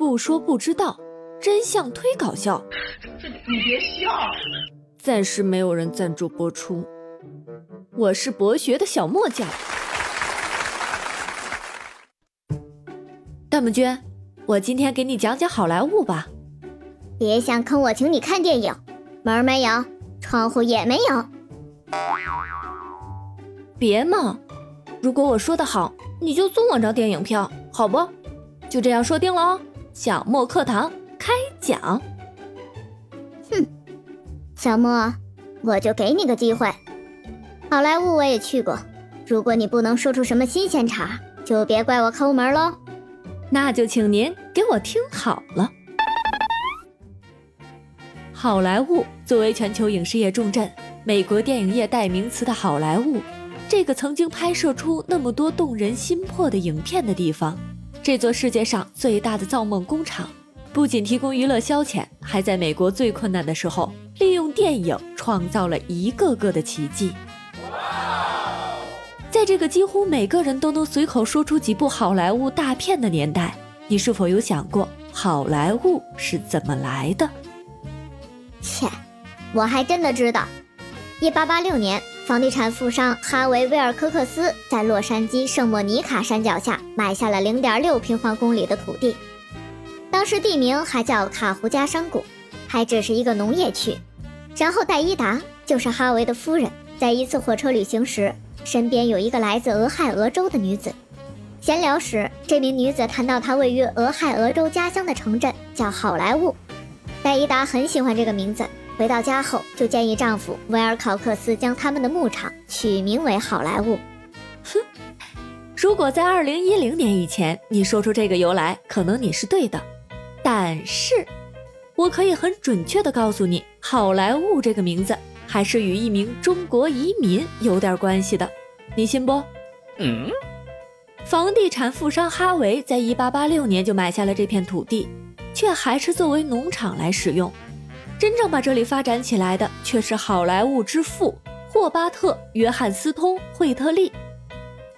不说不知道，真相忒搞笑。这你别笑。暂时没有人赞助播出。我是博学的小莫酱。大木君，我今天给你讲讲好莱坞吧。别想坑我，请你看电影，门没有，窗户也没有。别嘛，如果我说的好，你就送我张电影票，好不？就这样说定了哦。小莫课堂开讲。哼，小莫，我就给你个机会。好莱坞我也去过，如果你不能说出什么新鲜茬，就别怪我抠门喽。那就请您给我听好了。好莱坞作为全球影视业重镇，美国电影业代名词的好莱坞，这个曾经拍摄出那么多动人心魄的影片的地方，这座世界上最大的造梦工厂，不仅提供娱乐消遣，还在美国最困难的时候，利用电影创造了一个个的奇迹。在这个几乎每个人都能随口说出几部好莱坞大片的年代，你是否有想过好莱坞是怎么来的？切，我还真的知道。一八八六年，房地产富商哈维·威尔科克斯在洛杉矶圣莫尼卡山脚下买下了零点六平方公里的土地，当时地名还叫卡胡加山谷，还只是一个农业区。然后戴伊达就是哈维的夫人，在一次火车旅行时。身边有一个来自俄亥俄州的女子，闲聊时，这名女子谈到她位于俄亥俄州家乡的城镇叫好莱坞。戴伊达很喜欢这个名字，回到家后就建议丈夫维尔考克斯将他们的牧场取名为好莱坞。哼，如果在二零一零年以前你说出这个由来，可能你是对的，但是我可以很准确的告诉你，好莱坞这个名字。还是与一名中国移民有点关系的，你信不？嗯。房地产富商哈维在一八八六年就买下了这片土地，却还是作为农场来使用。真正把这里发展起来的，却是好莱坞之父霍巴特·约翰斯通·惠特利。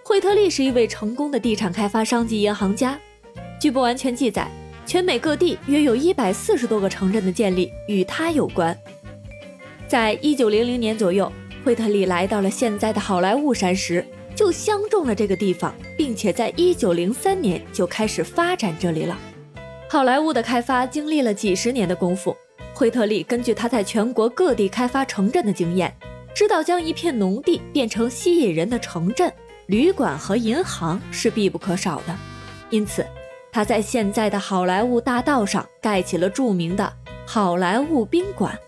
惠特利是一位成功的地产开发商及银行家。据不完全记载，全美各地约有一百四十多个城镇的建立与他有关。在一九零零年左右，惠特利来到了现在的好莱坞山时，就相中了这个地方，并且在一九零三年就开始发展这里了。好莱坞的开发经历了几十年的功夫，惠特利根据他在全国各地开发城镇的经验，知道将一片农地变成吸引人的城镇，旅馆和银行是必不可少的。因此，他在现在的好莱坞大道上盖起了著名的好莱坞宾馆。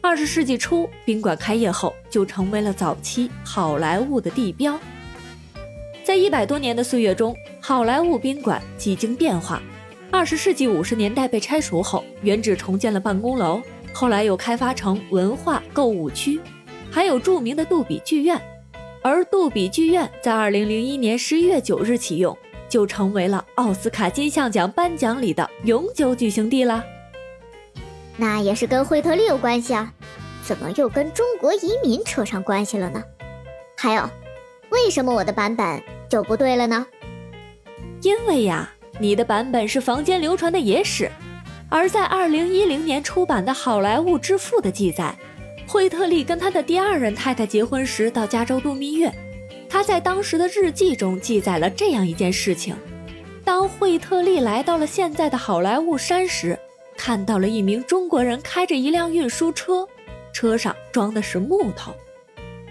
二十世纪初，宾馆开业后就成为了早期好莱坞的地标。在一百多年的岁月中，好莱坞宾馆几经变化。二十世纪五十年代被拆除后，原址重建了办公楼，后来又开发成文化购物区，还有著名的杜比剧院。而杜比剧院在二零零一年十一月九日启用，就成为了奥斯卡金像奖颁奖礼的永久举行地了。那也是跟惠特利有关系啊，怎么又跟中国移民扯上关系了呢？还有，为什么我的版本就不对了呢？因为呀，你的版本是坊间流传的野史，而在二零一零年出版的《好莱坞之父》的记载，惠特利跟他的第二任太太结婚时到加州度蜜月，他在当时的日记中记载了这样一件事情：当惠特利来到了现在的好莱坞山时。看到了一名中国人开着一辆运输车，车上装的是木头。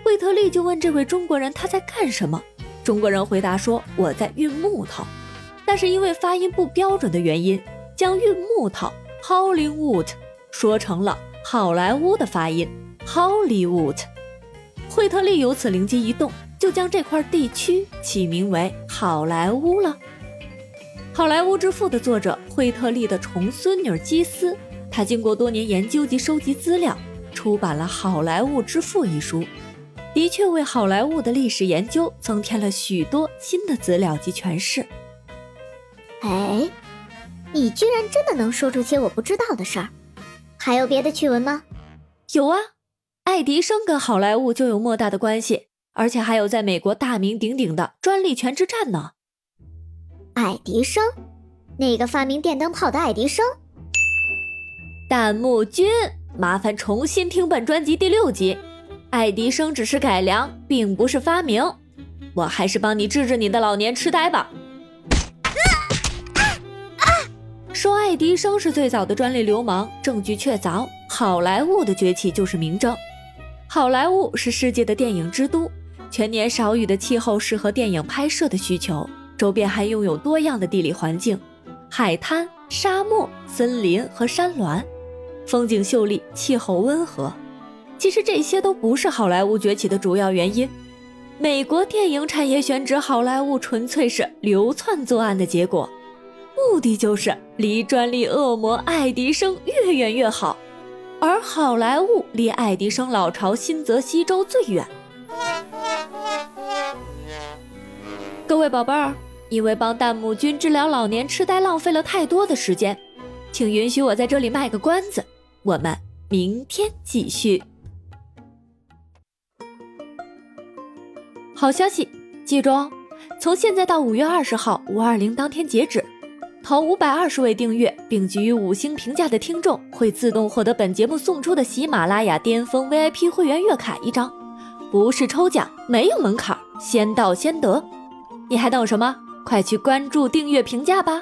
惠特利就问这位中国人他在干什么。中国人回答说：“我在运木头。”但是因为发音不标准的原因，将运木头 Hollywood 说成了好莱坞的发音 Hollywood。惠特利由此灵机一动，就将这块地区起名为好莱坞了。《好莱坞之父》的作者惠特利的重孙女基斯，她经过多年研究及收集资料，出版了《好莱坞之父》一书，的确为好莱坞的历史研究增添了许多新的资料及诠释。哎，你居然真的能说出些我不知道的事儿？还有别的趣闻吗？有啊，爱迪生跟好莱坞就有莫大的关系，而且还有在美国大名鼎鼎的专利权之战呢。爱迪生，那个发明电灯泡的爱迪生？弹幕君，麻烦重新听本专辑第六集。爱迪生只是改良，并不是发明。我还是帮你治治你的老年痴呆吧。说爱迪生是最早的专利流氓，证据确凿。好莱坞的崛起就是明证。好莱坞是世界的电影之都，全年少雨的气候适合电影拍摄的需求，周边还拥有多样的地理环境，海滩、沙漠、森林和山峦，风景秀丽，气候温和。其实这些都不是好莱坞崛起的主要原因。美国电影产业选址好莱坞，纯粹是流窜作案的结果，目的就是离专利恶魔爱迪生越远越好。而好莱坞离爱迪生老巢新泽西州最远。各位宝贝儿，因为帮弹幕君治疗老年痴呆浪费了太多的时间，请允许我在这里卖个关子，我们明天继续。好消息，记住哦，从现在到五月二十号五二零当天截止，头五百二十位订阅并给予五星评价的听众会自动获得本节目送出的喜马拉雅巅峰 VIP 会员月卡一张，不是抽奖，没有门槛，先到先得。你还等什么？快去关注、订阅、评价吧！